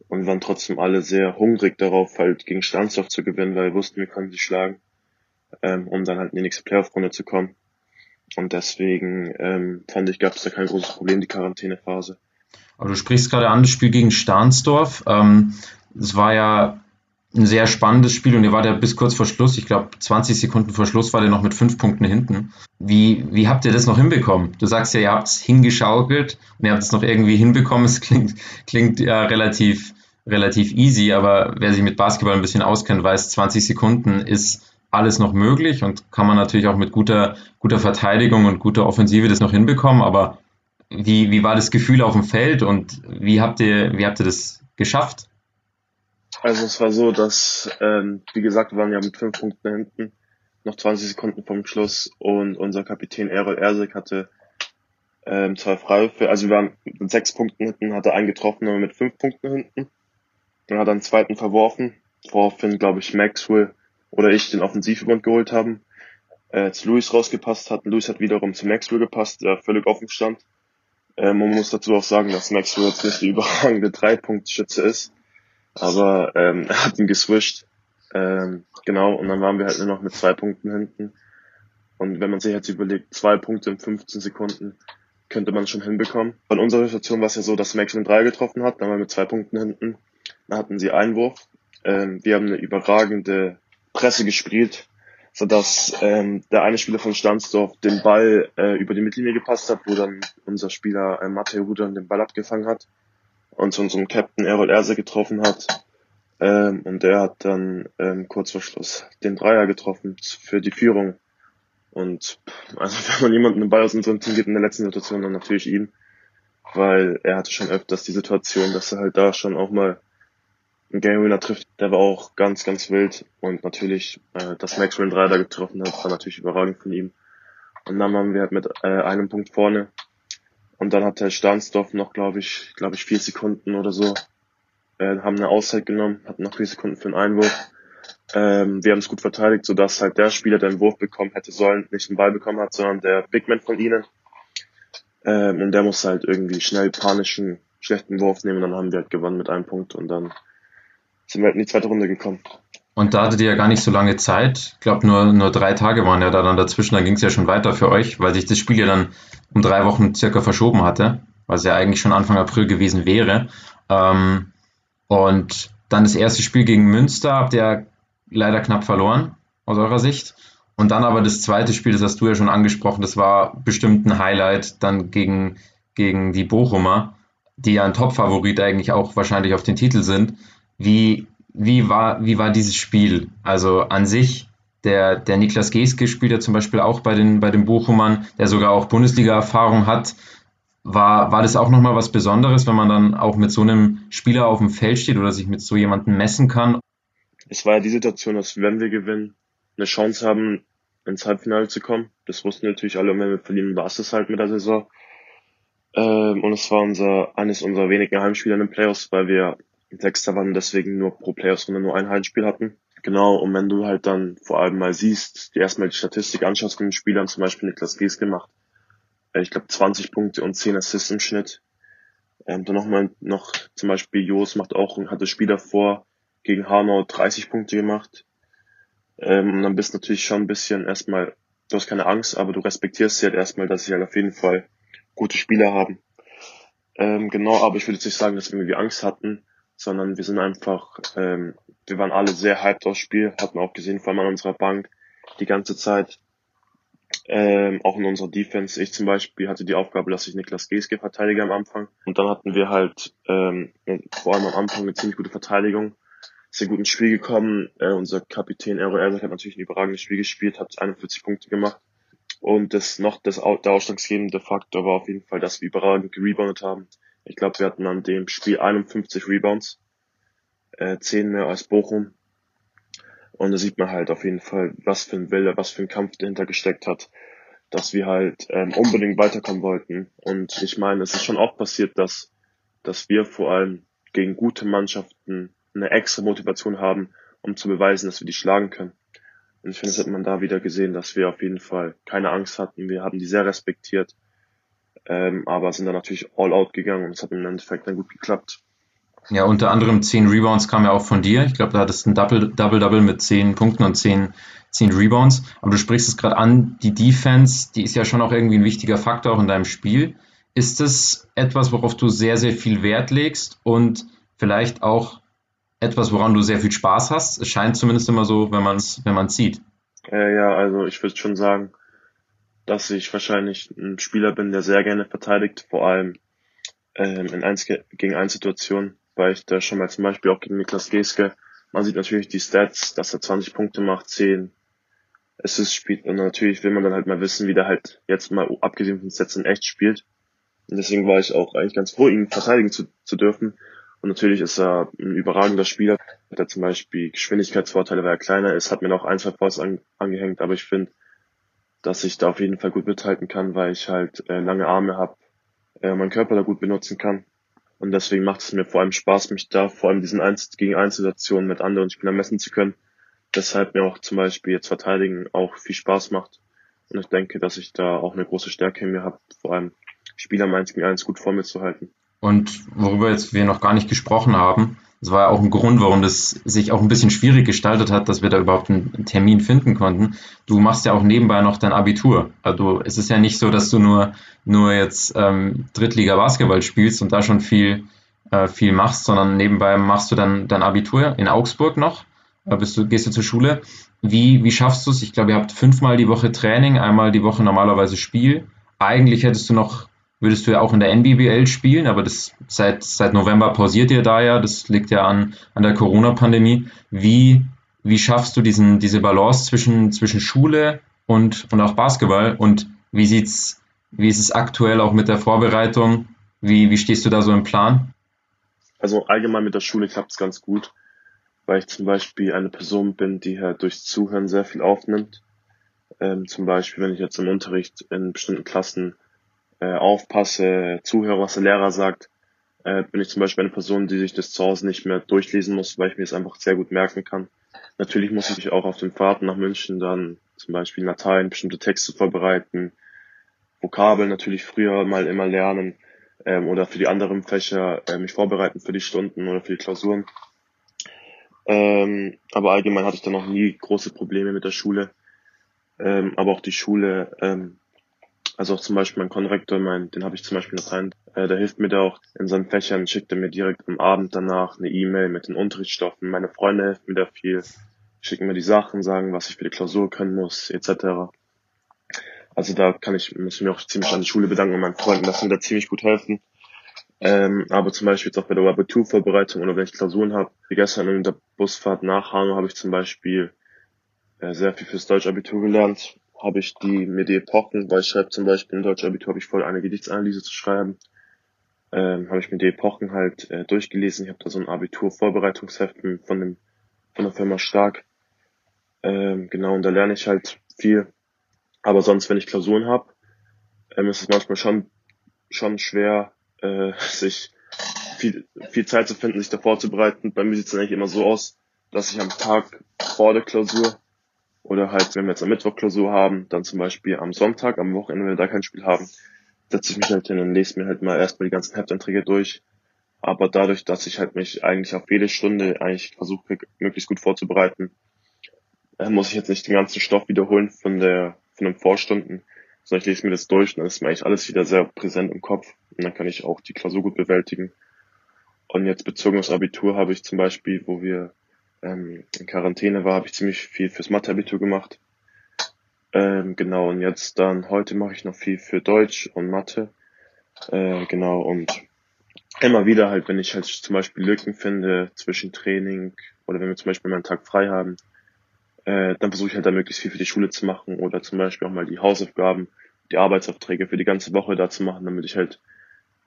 und waren trotzdem alle sehr hungrig darauf, halt gegen Sternsdorf zu gewinnen, weil wir wussten, wir können sie schlagen, ähm, um dann halt in die nächste Playoff-Runde zu kommen. Und deswegen ähm, fand ich, gab es da kein großes Problem, die Quarantänephase. Aber du sprichst gerade an das Spiel gegen Starnsdorf. Ähm, es war ja ein sehr spannendes Spiel und ihr wart ja bis kurz vor Schluss, ich glaube 20 Sekunden vor Schluss war ihr noch mit fünf Punkten hinten. Wie, wie habt ihr das noch hinbekommen? Du sagst ja, ihr habt es hingeschaukelt und ihr habt es noch irgendwie hinbekommen. Es klingt, klingt ja relativ, relativ easy, aber wer sich mit Basketball ein bisschen auskennt, weiß, 20 Sekunden ist alles noch möglich und kann man natürlich auch mit guter, guter Verteidigung und guter Offensive das noch hinbekommen. Aber wie, wie war das Gefühl auf dem Feld und wie habt ihr, wie habt ihr das geschafft? Also es war so, dass, ähm, wie gesagt, wir waren ja mit fünf Punkten hinten, noch 20 Sekunden vom Schluss und unser Kapitän Errol Ersek hatte ähm, zwei Freiwürfe, also wir waren mit sechs Punkten hinten, hatte einen getroffen, aber mit fünf Punkten hinten. Dann hat er einen zweiten verworfen, woraufhin, glaube ich, Maxwell oder ich den Offensivübund geholt haben. Äh, zu Luis rausgepasst hat. Luis hat wiederum zu Maxwell gepasst, der völlig offen stand. Ähm, man muss dazu auch sagen, dass Maxwell jetzt nicht die überragende Dreipunktschütze ist. Aber ähm, er hat ihn geswischt. Ähm, genau, und dann waren wir halt nur noch mit zwei Punkten hinten. Und wenn man sich jetzt überlegt, zwei Punkte in 15 Sekunden, könnte man schon hinbekommen. Von unserer Situation war es ja so, dass Maxwell drei getroffen hat, dann waren wir mit zwei Punkten hinten. Dann hatten sie Einwurf. Ähm, wir haben eine überragende Presse gespielt, sodass ähm, der eine Spieler von Stansdorf den Ball äh, über die Mittellinie gepasst hat, wo dann unser Spieler äh, Matej Rudern den Ball abgefangen hat und zu unserem Captain Errol Erse getroffen hat. Ähm, und der hat dann ähm, kurz vor Schluss den Dreier getroffen für die Führung. Und also wenn man jemanden den Ball aus unserem Team gibt in der letzten Situation, dann natürlich ihn. Weil er hatte schon öfters die Situation, dass er halt da schon auch mal einen Game Winner trifft. Der war auch ganz, ganz wild. Und natürlich, äh, dass Maxwell einen Dreier da getroffen hat, war natürlich überragend von ihm. Und dann waren wir halt mit äh, einem Punkt vorne. Und dann hat der Stahnsdorf noch, glaube ich, glaube ich, vier Sekunden oder so, äh, haben eine Auszeit genommen, hatten noch vier Sekunden für einen Einwurf. Ähm, wir haben es gut verteidigt, sodass halt der Spieler, der einen Wurf bekommen hätte sollen, nicht den Ball bekommen hat, sondern der Bigman von ihnen. Ähm, und der muss halt irgendwie schnell panischen, schlechten Wurf nehmen. Und dann haben wir halt gewonnen mit einem Punkt und dann sind wir halt in die zweite Runde gekommen. Und da hattet ihr ja gar nicht so lange Zeit. Ich glaube, nur, nur drei Tage waren ja da dann dazwischen. Dann ging es ja schon weiter für euch, weil sich das Spiel ja dann um drei Wochen circa verschoben hatte, was ja eigentlich schon Anfang April gewesen wäre. Ähm, und dann das erste Spiel gegen Münster habt ihr leider knapp verloren, aus eurer Sicht. Und dann aber das zweite Spiel, das hast du ja schon angesprochen, das war bestimmt ein Highlight dann gegen, gegen die Bochumer, die ja ein Top-Favorit eigentlich auch wahrscheinlich auf den Titel sind. Wie, wie war, wie war dieses Spiel? Also an sich, der, der Niklas Geske spielt ja zum Beispiel auch bei den, bei den Bochumern, der sogar auch Bundesliga-Erfahrung hat. War, war das auch nochmal was Besonderes, wenn man dann auch mit so einem Spieler auf dem Feld steht oder sich mit so jemandem messen kann? Es war ja die Situation, dass wenn wir gewinnen, eine Chance haben, ins Halbfinale zu kommen. Das wussten natürlich alle, und wenn wir verlieren, war es das halt mit der Saison. Ähm, und es war unser, eines unserer wenigen Heimspiele in den Playoffs, weil wir Sechster waren deswegen nur pro Playoffs-Runde nur ein Heimspiel hatten. Genau, und wenn du halt dann vor allem mal siehst, dir erstmal die Statistik anschaust von den Spielern, zum Beispiel Niklas Gies gemacht, äh, ich glaube 20 Punkte und 10 Assists im Schnitt. Ähm, dann nochmal noch zum Beispiel Jos macht auch und hatte Spieler vor gegen Hanau 30 Punkte gemacht. Ähm, und dann bist du natürlich schon ein bisschen erstmal, du hast keine Angst, aber du respektierst sie halt erstmal, dass sie halt auf jeden Fall gute Spieler haben. Ähm, genau, aber ich würde jetzt nicht sagen, dass wir irgendwie Angst hatten, sondern wir sind einfach, ähm, wir waren alle sehr hyped aufs Spiel, hat man auch gesehen, vor allem an unserer Bank die ganze Zeit. Ähm, auch in unserer Defense. Ich zum Beispiel hatte die Aufgabe, dass ich Niklas Geske verteidige am Anfang. Und dann hatten wir halt ähm, vor allem am Anfang eine ziemlich gute Verteidigung. Sehr gut ins Spiel gekommen. Äh, unser Kapitän Ero Erzak hat natürlich ein überragendes Spiel gespielt, hat 41 Punkte gemacht. Und das noch das, der ausschlaggebende Faktor war auf jeden Fall, dass wir überragend gereboundet haben. Ich glaube, wir hatten an dem Spiel 51 Rebounds, äh, 10 mehr als Bochum. Und da sieht man halt auf jeden Fall, was für ein Wille, was für ein Kampf dahinter gesteckt hat, dass wir halt ähm, unbedingt weiterkommen wollten. Und ich meine, es ist schon auch passiert, dass, dass wir vor allem gegen gute Mannschaften eine extra Motivation haben, um zu beweisen, dass wir die schlagen können. Und ich finde, das hat man da wieder gesehen, dass wir auf jeden Fall keine Angst hatten. Wir haben die sehr respektiert, ähm, aber sind dann natürlich all out gegangen und es hat im Endeffekt dann gut geklappt. Ja, unter anderem zehn Rebounds kam ja auch von dir. Ich glaube, da hattest du ein Double-Double mit zehn Punkten und zehn, zehn Rebounds. Aber du sprichst es gerade an, die Defense, die ist ja schon auch irgendwie ein wichtiger Faktor auch in deinem Spiel. Ist es etwas, worauf du sehr, sehr viel Wert legst und vielleicht auch etwas, woran du sehr viel Spaß hast? Es scheint zumindest immer so, wenn man es wenn man's sieht. Äh, ja, also ich würde schon sagen, dass ich wahrscheinlich ein Spieler bin, der sehr gerne verteidigt, vor allem ähm, in 1 gegen 1 Situationen weil ich da schon mal zum Beispiel auch gegen Niklas Geske, man sieht natürlich die Stats, dass er 20 Punkte macht, 10 Assists spielt und natürlich will man dann halt mal wissen, wie der halt jetzt mal abgesehen von Stats in echt spielt. Und deswegen war ich auch eigentlich ganz froh, ihn verteidigen zu, zu dürfen. Und natürlich ist er ein überragender Spieler. Hat er zum Beispiel Geschwindigkeitsvorteile, weil er kleiner ist, hat mir noch ein, zwei Posts an, angehängt, aber ich finde, dass ich da auf jeden Fall gut mithalten kann, weil ich halt äh, lange Arme habe, äh, meinen Körper da gut benutzen kann. Und deswegen macht es mir vor allem Spaß, mich da vor allem diesen 1 gegen 1 Situationen mit anderen Spielern messen zu können. Deshalb mir auch zum Beispiel jetzt verteidigen auch viel Spaß macht. Und ich denke, dass ich da auch eine große Stärke in mir habe, vor allem Spieler 1 gegen 1 gut vor mir zu halten. Und worüber jetzt wir noch gar nicht gesprochen haben, das war ja auch ein Grund, warum das sich auch ein bisschen schwierig gestaltet hat, dass wir da überhaupt einen Termin finden konnten. Du machst ja auch nebenbei noch dein Abitur. Also es ist ja nicht so, dass du nur, nur jetzt ähm, Drittliga Basketball spielst und da schon viel, äh, viel machst, sondern nebenbei machst du dann dein Abitur in Augsburg noch. Äh, bist du, gehst du zur Schule. Wie, wie schaffst du es? Ich glaube, ihr habt fünfmal die Woche Training, einmal die Woche normalerweise Spiel. Eigentlich hättest du noch würdest du ja auch in der NBBL spielen, aber das seit, seit November pausiert ihr da ja. Das liegt ja an, an der Corona-Pandemie. Wie, wie schaffst du diesen, diese Balance zwischen, zwischen Schule und, und auch Basketball? Und wie sieht's, wie ist es aktuell auch mit der Vorbereitung? Wie, wie stehst du da so im Plan? Also allgemein mit der Schule klappt es ganz gut, weil ich zum Beispiel eine Person bin, die halt durchs Zuhören sehr viel aufnimmt. Ähm, zum Beispiel, wenn ich jetzt im Unterricht in bestimmten Klassen äh, aufpasse, zuhöre, was der Lehrer sagt, äh, bin ich zum Beispiel eine Person, die sich das zu Hause nicht mehr durchlesen muss, weil ich mir es einfach sehr gut merken kann. Natürlich muss ich auch auf den Fahrten nach München dann zum Beispiel Latein, bestimmte Texte vorbereiten, Vokabeln natürlich früher mal immer lernen ähm, oder für die anderen Fächer äh, mich vorbereiten für die Stunden oder für die Klausuren. Ähm, aber allgemein hatte ich da noch nie große Probleme mit der Schule. Ähm, aber auch die Schule ähm, also auch zum Beispiel mein Konrektor, mein, den habe ich zum Beispiel noch ein, äh, der hilft mir da auch in seinen Fächern, schickt er mir direkt am Abend danach eine E-Mail mit den Unterrichtsstoffen. Meine Freunde helfen mir da viel, schicken mir die Sachen, sagen, was ich für die Klausur können muss, etc. Also da kann ich, muss ich mir auch ziemlich an die Schule bedanken und meinen Freunden, dass sie mir da ziemlich gut helfen. Ähm, aber zum Beispiel jetzt auch bei der Abiturvorbereitung oder wenn ich Klausuren habe, wie gestern in der Busfahrt nach Hanau habe ich zum Beispiel äh, sehr viel fürs Deutschabitur gelernt habe ich die mir die Epochen, weil ich schreibe zum Beispiel in Deutsch Abitur habe ich voll eine Gedichtsanalyse zu schreiben, ähm, habe ich mir die Epochen halt äh, durchgelesen. Ich habe da so ein Abitur-Vorbereitungsheft von dem von der Firma Stark. Ähm, genau, und da lerne ich halt viel. Aber sonst, wenn ich Klausuren habe, ähm, ist es manchmal schon schon schwer, äh, sich viel, viel Zeit zu finden, sich da vorzubereiten. Bei mir sieht es eigentlich immer so aus, dass ich am Tag vor der Klausur oder halt, wenn wir jetzt am Mittwoch Klausur haben, dann zum Beispiel am Sonntag, am Wochenende, wenn wir da kein Spiel haben, setze ich mich halt hin und lese mir halt mal erstmal die ganzen Hefteinträge durch. Aber dadurch, dass ich halt mich eigentlich auf jede Stunde eigentlich versuche, möglichst gut vorzubereiten, äh, muss ich jetzt nicht den ganzen Stoff wiederholen von der, von den Vorstunden, sondern ich lese mir das durch und dann ist mir eigentlich alles wieder sehr präsent im Kopf und dann kann ich auch die Klausur gut bewältigen. Und jetzt bezogen aufs Abitur habe ich zum Beispiel, wo wir ähm, in Quarantäne war, habe ich ziemlich viel fürs Mathe-Abitur gemacht. Ähm, genau, und jetzt dann, heute mache ich noch viel für Deutsch und Mathe. Äh, genau, und immer wieder halt, wenn ich halt zum Beispiel Lücken finde zwischen Training oder wenn wir zum Beispiel mal einen Tag frei haben, äh, dann versuche ich halt da möglichst viel für die Schule zu machen oder zum Beispiel auch mal die Hausaufgaben, die Arbeitsaufträge für die ganze Woche da zu machen, damit ich halt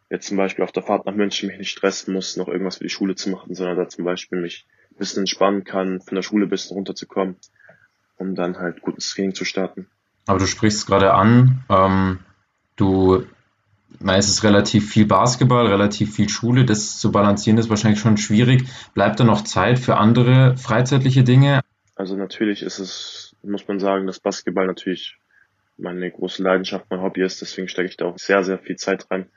jetzt zum Beispiel auf der Fahrt nach München mich nicht stressen muss, noch irgendwas für die Schule zu machen, sondern da zum Beispiel mich bisschen entspannen kann, von der Schule ein bisschen runterzukommen, um dann halt gut ins Training zu starten. Aber du sprichst gerade an, ähm, du es ist relativ viel Basketball, relativ viel Schule, das zu balancieren ist wahrscheinlich schon schwierig. Bleibt da noch Zeit für andere freizeitliche Dinge? Also natürlich ist es, muss man sagen, dass Basketball natürlich meine große Leidenschaft, mein Hobby ist, deswegen stecke ich da auch sehr, sehr viel Zeit rein.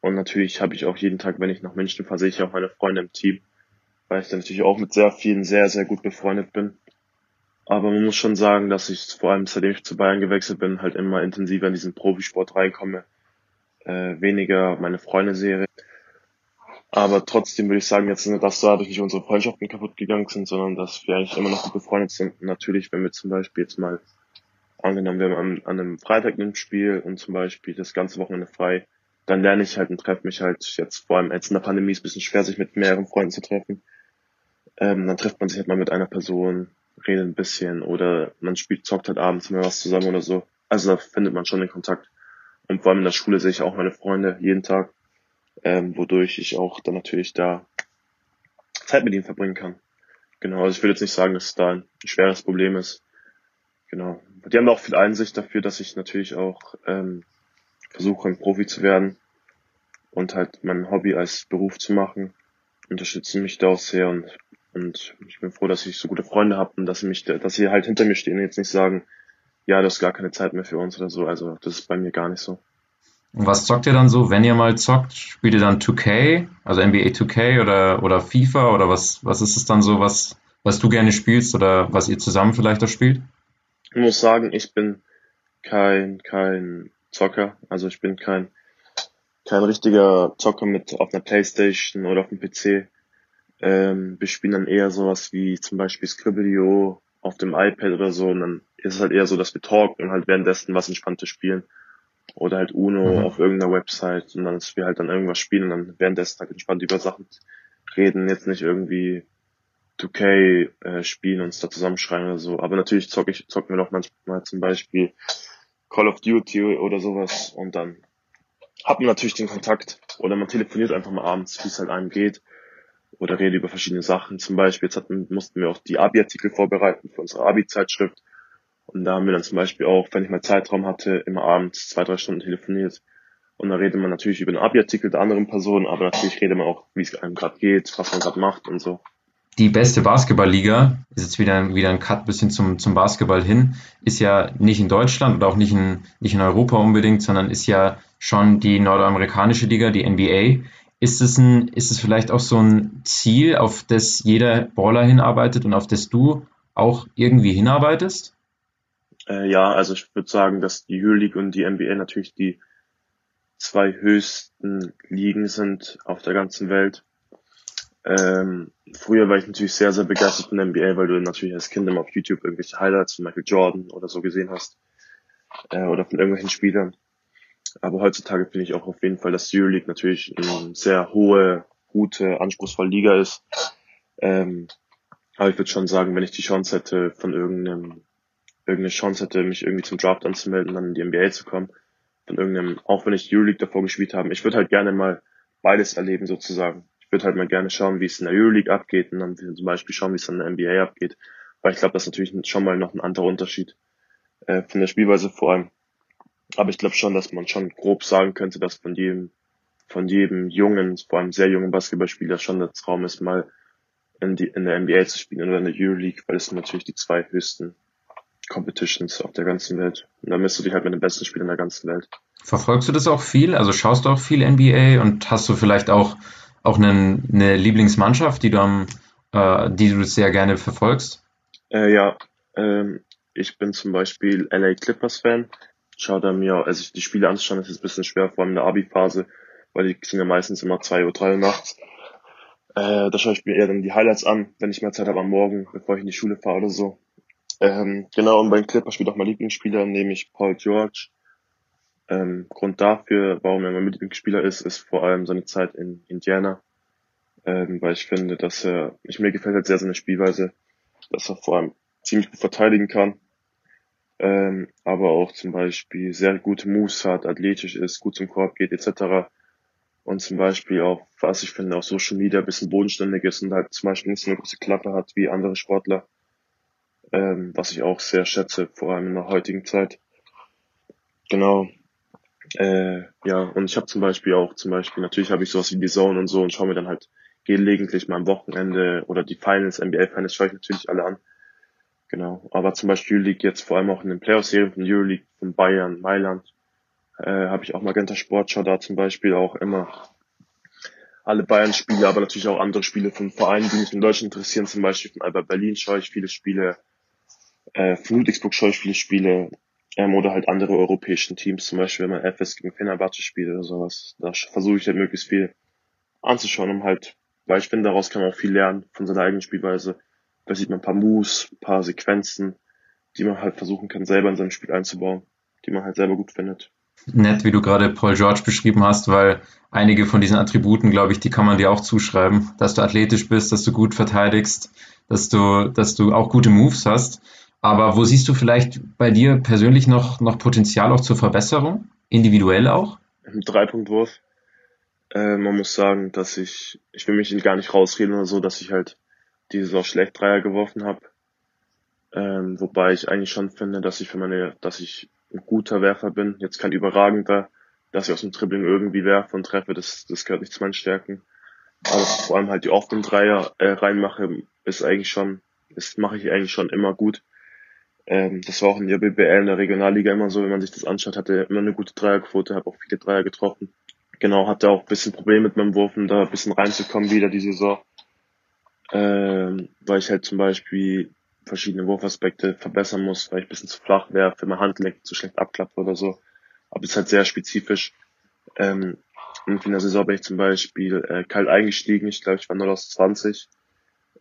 Und natürlich habe ich auch jeden Tag, wenn ich nach München fahre, sehe ich auch meine Freunde im Team, weil ich dann natürlich auch mit sehr vielen sehr, sehr gut befreundet bin. Aber man muss schon sagen, dass ich vor allem seitdem ich zu Bayern gewechselt bin, halt immer intensiver in diesen Profisport reinkomme äh, weniger meine Freunde sehe. Aber trotzdem würde ich sagen, jetzt nicht, dass dadurch nicht unsere Freundschaften kaputt gegangen sind, sondern dass wir eigentlich immer noch gut befreundet sind. Natürlich, wenn wir zum Beispiel jetzt mal angenommen, wir haben an, einem Freitag ein Spiel und zum Beispiel das ganze Wochenende frei, dann lerne ich halt und treffe mich halt jetzt vor allem jetzt in der Pandemie ist ein bisschen schwer, sich mit mehreren Freunden zu treffen. Ähm, dann trifft man sich halt mal mit einer Person, redet ein bisschen oder man spielt, zockt halt abends mal was zusammen oder so. Also da findet man schon den Kontakt. Und vor allem in der Schule sehe ich auch meine Freunde jeden Tag, ähm, wodurch ich auch dann natürlich da Zeit mit ihnen verbringen kann. Genau, also ich will jetzt nicht sagen, dass es da ein schweres Problem ist. Genau. Die haben auch viel Einsicht dafür, dass ich natürlich auch ähm, versuche, ein Profi zu werden und halt mein Hobby als Beruf zu machen. Unterstützen mich da auch sehr und, und ich bin froh, dass ich so gute Freunde habe und dass sie mich, dass sie halt hinter mir stehen und jetzt nicht sagen, ja, das ist gar keine Zeit mehr für uns oder so. Also das ist bei mir gar nicht so. Und was zockt ihr dann so, wenn ihr mal zockt? Spielt ihr dann 2K, also NBA 2K oder, oder FIFA oder was, was ist es dann so, was, was du gerne spielst oder was ihr zusammen vielleicht auch spielt? Ich muss sagen, ich bin kein, kein Zocker, also ich bin kein, kein richtiger Zocker mit auf einer Playstation oder auf dem PC. Ähm, wir spielen dann eher sowas wie zum Beispiel Scribblio auf dem iPad oder so und dann ist es halt eher so, dass wir talken und halt währenddessen was Entspanntes spielen. Oder halt Uno mhm. auf irgendeiner Website und dann, dass wir halt dann irgendwas spielen und dann währenddessen halt entspannt über Sachen reden, jetzt nicht irgendwie 2K äh, spielen und uns da zusammenschreien oder so. Aber natürlich zocke ich, zocken wir noch manchmal zum Beispiel Call of Duty oder sowas und dann hat man natürlich den Kontakt oder man telefoniert einfach mal abends, wie es halt einem geht oder rede über verschiedene Sachen. Zum Beispiel, jetzt hatten, mussten wir auch die Abi-Artikel vorbereiten für unsere Abi-Zeitschrift. Und da haben wir dann zum Beispiel auch, wenn ich mal Zeitraum hatte, immer abends zwei, drei Stunden telefoniert. Und da redet man natürlich über den Abi-Artikel der anderen Person, aber natürlich redet man auch, wie es einem gerade geht, was man gerade macht und so. Die beste Basketballliga, ist jetzt wieder, wieder ein Cut bisschen zum, zum Basketball hin, ist ja nicht in Deutschland oder auch nicht in, nicht in Europa unbedingt, sondern ist ja schon die nordamerikanische Liga, die NBA. Ist es, ein, ist es vielleicht auch so ein Ziel, auf das jeder Baller hinarbeitet und auf das du auch irgendwie hinarbeitest? Äh, ja, also ich würde sagen, dass die Euroleague und die NBA natürlich die zwei höchsten Ligen sind auf der ganzen Welt. Ähm, früher war ich natürlich sehr, sehr begeistert von NBA, weil du natürlich als Kind immer auf YouTube irgendwelche Highlights von Michael Jordan oder so gesehen hast. Äh, oder von irgendwelchen Spielern. Aber heutzutage finde ich auch auf jeden Fall, dass die Euroleague natürlich eine sehr hohe, gute, anspruchsvolle Liga ist. Ähm, aber ich würde schon sagen, wenn ich die Chance hätte, von irgendeinem, irgendeine Chance hätte, mich irgendwie zum Draft anzumelden, dann in die NBA zu kommen, von irgendeinem, auch wenn ich Euroleague davor gespielt habe, ich würde halt gerne mal beides erleben sozusagen. Ich würde halt mal gerne schauen, wie es in der Euroleague abgeht und dann zum Beispiel schauen, wie es in der NBA abgeht. Weil ich glaube, das ist natürlich schon mal noch ein anderer Unterschied äh, von der Spielweise vor allem. Aber ich glaube schon, dass man schon grob sagen könnte, dass von jedem, von jedem jungen, vor allem sehr jungen Basketballspieler schon der Traum ist, mal in, die, in der NBA zu spielen oder in der Euroleague, weil es sind natürlich die zwei höchsten Competitions auf der ganzen Welt. Und da misst du dich halt mit den besten Spielern der ganzen Welt. Verfolgst du das auch viel? Also schaust du auch viel NBA und hast du vielleicht auch, auch eine, eine Lieblingsmannschaft, die du am, äh, die du sehr gerne verfolgst? Äh, ja, ähm, ich bin zum Beispiel LA Clippers Fan schaue da mir, also die Spiele anzuschauen, ist jetzt ein bisschen schwer, vor allem in der Abi-Phase, weil die sind ja meistens immer zwei Uhr, drei Uhr nachts. Äh, da schaue ich mir eher dann die Highlights an, wenn ich mehr Zeit habe am Morgen, bevor ich in die Schule fahre oder so. Ähm, genau, und beim Clippers spielt auch mein Lieblingsspieler, nämlich Paul George. Ähm, Grund dafür, warum er mein Lieblingsspieler ist, ist vor allem seine Zeit in Indiana. Ähm, weil ich finde, dass er, ich mir gefällt halt sehr seine Spielweise, dass er vor allem ziemlich gut verteidigen kann, ähm, aber auch zum Beispiel sehr gute Moves hat, athletisch ist, gut zum Korb geht etc. Und zum Beispiel auch, was ich finde, auf Social Media ein bisschen bodenständig ist und halt zum Beispiel nicht so eine große Klappe hat wie andere Sportler, ähm, was ich auch sehr schätze, vor allem in der heutigen Zeit. Genau. Äh, ja, und ich habe zum Beispiel auch, zum Beispiel, natürlich habe ich sowas wie die Zone und so und schaue mir dann halt gelegentlich mal am Wochenende oder die Finals, NBA Finals schaue ich natürlich alle an. Genau. Aber zum Beispiel Euroleague jetzt vor allem auch in den Playoff-Serien von Euroleague, von Bayern, Mailand, äh, habe ich auch Magenta Sportschau da zum Beispiel auch immer alle Bayern-Spiele, aber natürlich auch andere Spiele von Vereinen, die mich in Deutschland interessieren, zum Beispiel von Alba Berlin schaue ich viele Spiele, äh, von Ludwigsburg schaue ich viele Spiele, ähm, oder halt andere europäischen Teams, zum Beispiel wenn man FS gegen Fenerbahce spielt oder sowas. Da versuche ich halt möglichst viel anzuschauen, um halt, weil ich finde, daraus kann man auch viel lernen von seiner eigenen Spielweise da sieht man ein paar Moves, ein paar Sequenzen, die man halt versuchen kann, selber in sein Spiel einzubauen, die man halt selber gut findet. Nett, wie du gerade Paul George beschrieben hast, weil einige von diesen Attributen, glaube ich, die kann man dir auch zuschreiben, dass du athletisch bist, dass du gut verteidigst, dass du, dass du auch gute Moves hast. Aber wo siehst du vielleicht bei dir persönlich noch, noch Potenzial auch zur Verbesserung? Individuell auch? Im Dreipunktwurf. Äh, man muss sagen, dass ich, ich will mich gar nicht rausreden oder so, dass ich halt die Saison schlecht Dreier geworfen habe. Ähm, wobei ich eigentlich schon finde, dass ich für meine, dass ich ein guter Werfer bin. Jetzt kein überragender, dass ich aus dem Dribbling irgendwie werfe und treffe, das, das gehört nicht zu meinen Stärken. Aber vor allem halt die offenen Dreier äh, reinmache, ist eigentlich schon, das mache ich eigentlich schon immer gut. Ähm, das war auch in der BBL in der Regionalliga immer so, wenn man sich das anschaut, hatte immer eine gute Dreierquote, habe auch viele Dreier getroffen. Genau, hatte auch ein bisschen Probleme mit meinem Wurf, um da ein bisschen reinzukommen wieder die Saison ähm, weil ich halt zum Beispiel verschiedene Wurfaspekte verbessern muss, weil ich ein bisschen zu flach werfe, mein Handgelenk zu schlecht abklappt oder so. Aber es ist halt sehr spezifisch. Ähm, und in der Saison bin ich zum Beispiel äh, kalt eingestiegen. Ich glaube, ich war 0 aus 20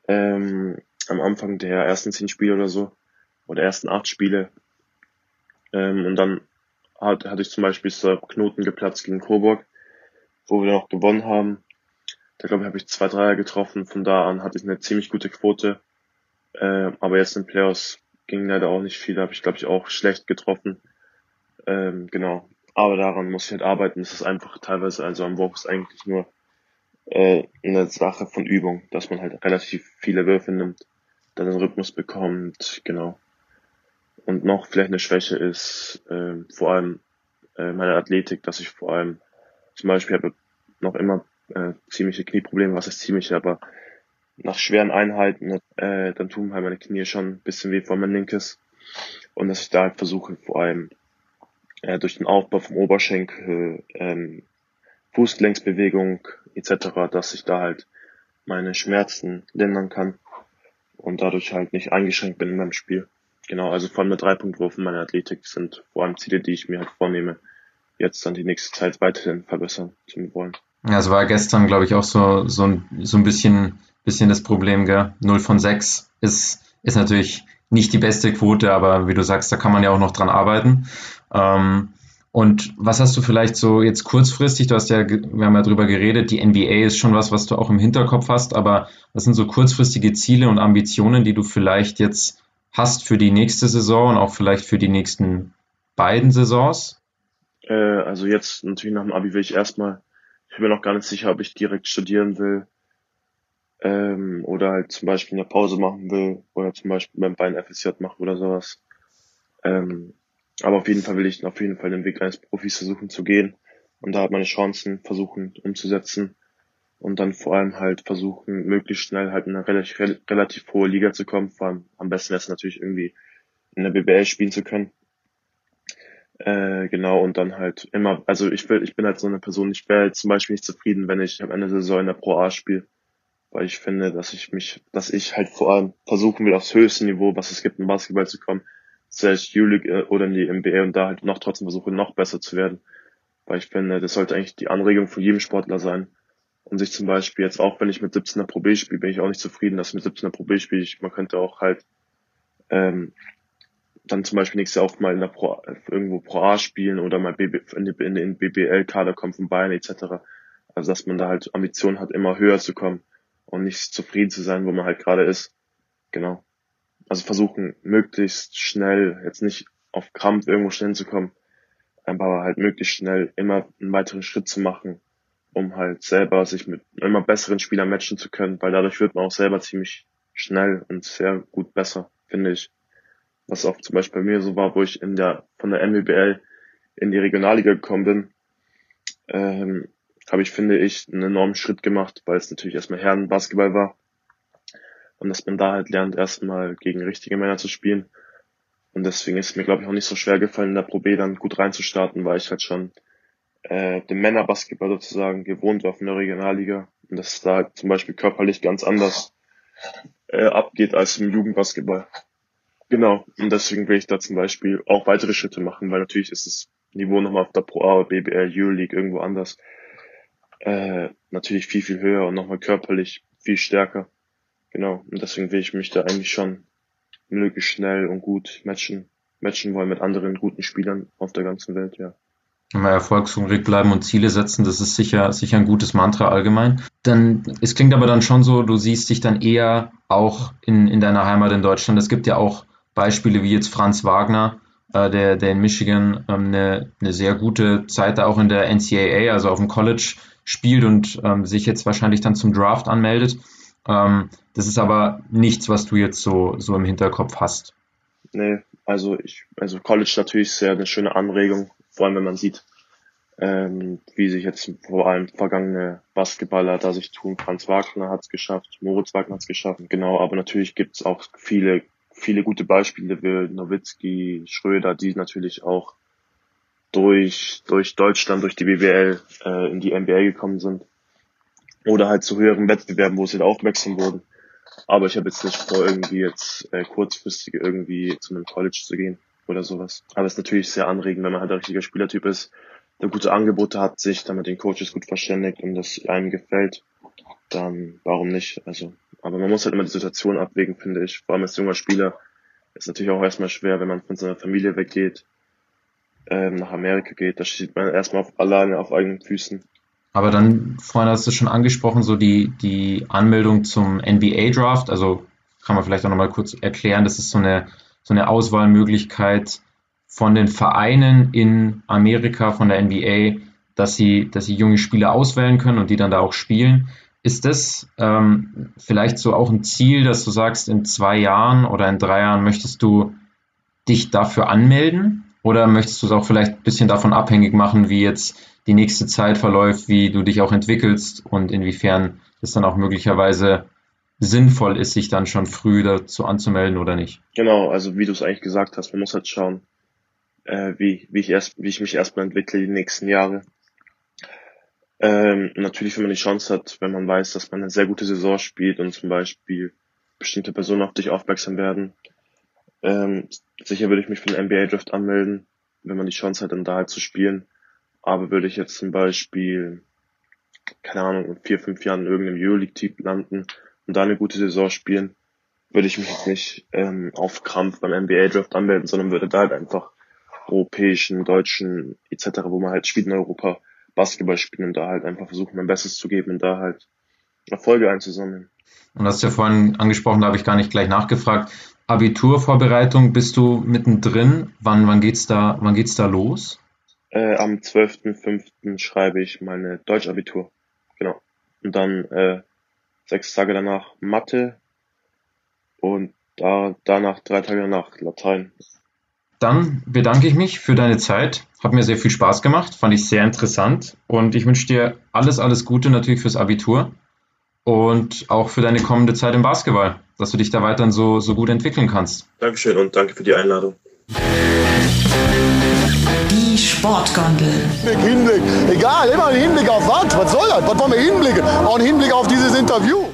ähm, am Anfang der ersten zehn Spiele oder so. Oder ersten acht Spiele. Ähm, und dann hat, hatte ich zum Beispiel so Knoten geplatzt gegen Coburg, wo wir noch gewonnen haben. Da glaube ich, habe ich zwei Dreier getroffen. Von da an hatte ich eine ziemlich gute Quote. Äh, aber jetzt in Playoffs ging leider auch nicht viel. Da habe ich, glaube ich, auch schlecht getroffen. Ähm, genau. Aber daran muss ich halt arbeiten. Das ist einfach teilweise, also am Wurf ist eigentlich nur äh, eine Sache von Übung, dass man halt relativ viele Würfe nimmt, dann den Rhythmus bekommt, genau. Und noch vielleicht eine Schwäche ist äh, vor allem äh, meine Athletik, dass ich vor allem zum Beispiel habe noch immer äh, ziemliche Knieprobleme, was ist ziemlich, aber nach schweren Einheiten, äh, dann tun halt meine Knie schon ein bisschen weh vor mein linkes. Und dass ich da halt versuche, vor allem äh, durch den Aufbau vom Oberschenkel, ähm, Fußgelenksbewegung etc., dass ich da halt meine Schmerzen lindern kann und dadurch halt nicht eingeschränkt bin in meinem Spiel. Genau, also vor allem der Dreipunktwurf und meine Athletik sind vor allem Ziele, die ich mir halt vornehme, jetzt dann die nächste Zeit weiterhin verbessern zu wollen. Ja, es war gestern, glaube ich, auch so, so, ein, so ein bisschen, bisschen das Problem, gell? 0 von 6 ist, ist natürlich nicht die beste Quote, aber wie du sagst, da kann man ja auch noch dran arbeiten. Ähm, und was hast du vielleicht so jetzt kurzfristig, du hast ja, wir haben ja drüber geredet, die NBA ist schon was, was du auch im Hinterkopf hast, aber was sind so kurzfristige Ziele und Ambitionen, die du vielleicht jetzt hast für die nächste Saison und auch vielleicht für die nächsten beiden Saisons? Äh, also jetzt natürlich nach dem Abi will ich erstmal bin mir noch gar nicht sicher, ob ich direkt studieren will ähm, oder halt zum Beispiel eine Pause machen will oder zum Beispiel beim Bein FSJ machen oder sowas. Ähm, aber auf jeden Fall will ich auf jeden Fall den Weg eines Profis versuchen zu gehen und da halt meine Chancen versuchen umzusetzen und dann vor allem halt versuchen, möglichst schnell halt in eine relativ, relativ hohe Liga zu kommen. Vor allem am besten es natürlich irgendwie in der BBL spielen zu können. Äh, genau, und dann halt immer, also ich will, ich bin halt so eine Person, ich wäre halt zum Beispiel nicht zufrieden, wenn ich am Ende der Saison in der Pro A spiele. Weil ich finde, dass ich mich, dass ich halt vor allem versuchen will, aufs höchste Niveau, was es gibt, im Basketball zu kommen, sei es Euroleague äh, oder in die NBA und da halt noch trotzdem versuche, noch besser zu werden. Weil ich finde, das sollte eigentlich die Anregung von jedem Sportler sein. Und sich zum Beispiel jetzt auch, wenn ich mit 17er Pro B spiele, bin ich auch nicht zufrieden, dass ich mit 17er Pro B spiele. Ich, man könnte auch halt ähm, dann zum Beispiel nächstes Jahr auch mal in der Pro, irgendwo Pro A spielen oder mal BB, in, den BBL-Kader kommen von Bayern etc. Also dass man da halt Ambitionen hat, immer höher zu kommen und nicht zufrieden zu sein, wo man halt gerade ist. Genau. Also versuchen, möglichst schnell, jetzt nicht auf Krampf irgendwo schnell zu kommen, aber halt möglichst schnell immer einen weiteren Schritt zu machen, um halt selber sich mit immer besseren Spielern matchen zu können, weil dadurch wird man auch selber ziemlich schnell und sehr gut besser, finde ich. Was auch zum Beispiel bei mir so war, wo ich in der von der MWBL in die Regionalliga gekommen bin, ähm, habe ich, finde ich, einen enormen Schritt gemacht, weil es natürlich erstmal Herrenbasketball war. Und dass man da halt lernt, erstmal gegen richtige Männer zu spielen. Und deswegen ist mir, glaube ich, auch nicht so schwer gefallen, in der Pro B dann gut reinzustarten, weil ich halt schon äh, dem Männerbasketball sozusagen gewohnt war von der Regionalliga. Und dass da zum Beispiel körperlich ganz anders äh, abgeht als im Jugendbasketball. Genau. Und deswegen will ich da zum Beispiel auch weitere Schritte machen, weil natürlich ist das Niveau nochmal auf der Pro A, BBL, Euroleague irgendwo anders äh, natürlich viel, viel höher und nochmal körperlich viel stärker. Genau. Und deswegen will ich mich da eigentlich schon möglichst schnell und gut matchen, matchen wollen mit anderen guten Spielern auf der ganzen Welt, ja. Immer erfolgshungrig bleiben und Ziele setzen, das ist sicher, sicher ein gutes Mantra allgemein. Dann, es klingt aber dann schon so, du siehst dich dann eher auch in, in deiner Heimat in Deutschland. Es gibt ja auch Beispiele wie jetzt Franz Wagner, äh, der, der in Michigan ähm, eine, eine sehr gute Zeit da auch in der NCAA, also auf dem College spielt und ähm, sich jetzt wahrscheinlich dann zum Draft anmeldet. Ähm, das ist aber nichts, was du jetzt so, so im Hinterkopf hast. Nee, also ich, also College natürlich sehr eine schöne Anregung, vor allem wenn man sieht, ähm, wie sich jetzt vor allem vergangene Basketballer da sich tun. Franz Wagner hat es geschafft, Moritz Wagner hat es geschafft, genau, aber natürlich gibt es auch viele, viele gute Beispiele wie Nowitzki, Schröder, die natürlich auch durch, durch Deutschland, durch die BWL äh, in die NBA gekommen sind. Oder halt zu höheren Wettbewerben, wo sie halt aufmerksam wurden. Aber ich habe jetzt nicht vor, irgendwie jetzt äh, kurzfristig irgendwie zu einem College zu gehen oder sowas. Aber es ist natürlich sehr anregend, wenn man halt ein richtiger Spielertyp ist, der gute Angebote hat, sich dann mit den Coaches gut verständigt und das einem gefällt, dann warum nicht? Also, aber man muss halt immer die Situation abwägen, finde ich. Vor allem als junger Spieler ist natürlich auch erstmal schwer, wenn man von seiner Familie weggeht ähm, nach Amerika geht. Da steht man erstmal auf, alleine auf eigenen Füßen. Aber dann, vorhin hast du schon angesprochen, so die, die Anmeldung zum NBA-Draft, also kann man vielleicht auch nochmal kurz erklären, das ist so eine, so eine Auswahlmöglichkeit von den Vereinen in Amerika, von der NBA, dass sie, dass sie junge Spieler auswählen können und die dann da auch spielen. Ist das ähm, vielleicht so auch ein Ziel, dass du sagst, in zwei Jahren oder in drei Jahren möchtest du dich dafür anmelden? Oder möchtest du es auch vielleicht ein bisschen davon abhängig machen, wie jetzt die nächste Zeit verläuft, wie du dich auch entwickelst und inwiefern es dann auch möglicherweise sinnvoll ist, sich dann schon früh dazu anzumelden oder nicht? Genau, also wie du es eigentlich gesagt hast, man muss halt schauen, äh, wie, wie, ich erst, wie ich mich erstmal entwickle die nächsten Jahre. Ähm, natürlich, wenn man die Chance hat, wenn man weiß, dass man eine sehr gute Saison spielt und zum Beispiel bestimmte Personen auf dich aufmerksam werden, ähm, sicher würde ich mich für den NBA Draft anmelden, wenn man die Chance hat, dann da halt zu spielen. Aber würde ich jetzt zum Beispiel, keine Ahnung, in vier, fünf Jahren in irgendeinem Euroleague-Team landen und da eine gute Saison spielen, würde ich mich jetzt nicht ähm, auf Krampf beim NBA Draft anmelden, sondern würde da halt einfach europäischen, deutschen etc., wo man halt spielt in Europa, Basketball spielen und da halt einfach versuchen, mein Bestes zu geben und da halt Erfolge einzusammeln. Und hast du ja vorhin angesprochen, da habe ich gar nicht gleich nachgefragt. Abiturvorbereitung, bist du mittendrin? Wann, wann geht's da, wann geht's da los? Äh, am 12.05. schreibe ich meine Deutschabitur. Genau. Und dann äh, sechs Tage danach Mathe und da, danach drei Tage danach Latein. Dann bedanke ich mich für deine Zeit. Hat mir sehr viel Spaß gemacht, fand ich sehr interessant und ich wünsche dir alles, alles Gute natürlich fürs Abitur und auch für deine kommende Zeit im Basketball, dass du dich da weiterhin so, so gut entwickeln kannst. Dankeschön und danke für die Einladung. Die Sportgondel. Hinblick, egal, immer ein Hinblick auf was? Was soll das? Was wollen wir hinblicken? Auch ein Hinblick auf dieses Interview.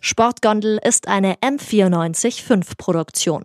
Sportgondel ist eine M945 Produktion.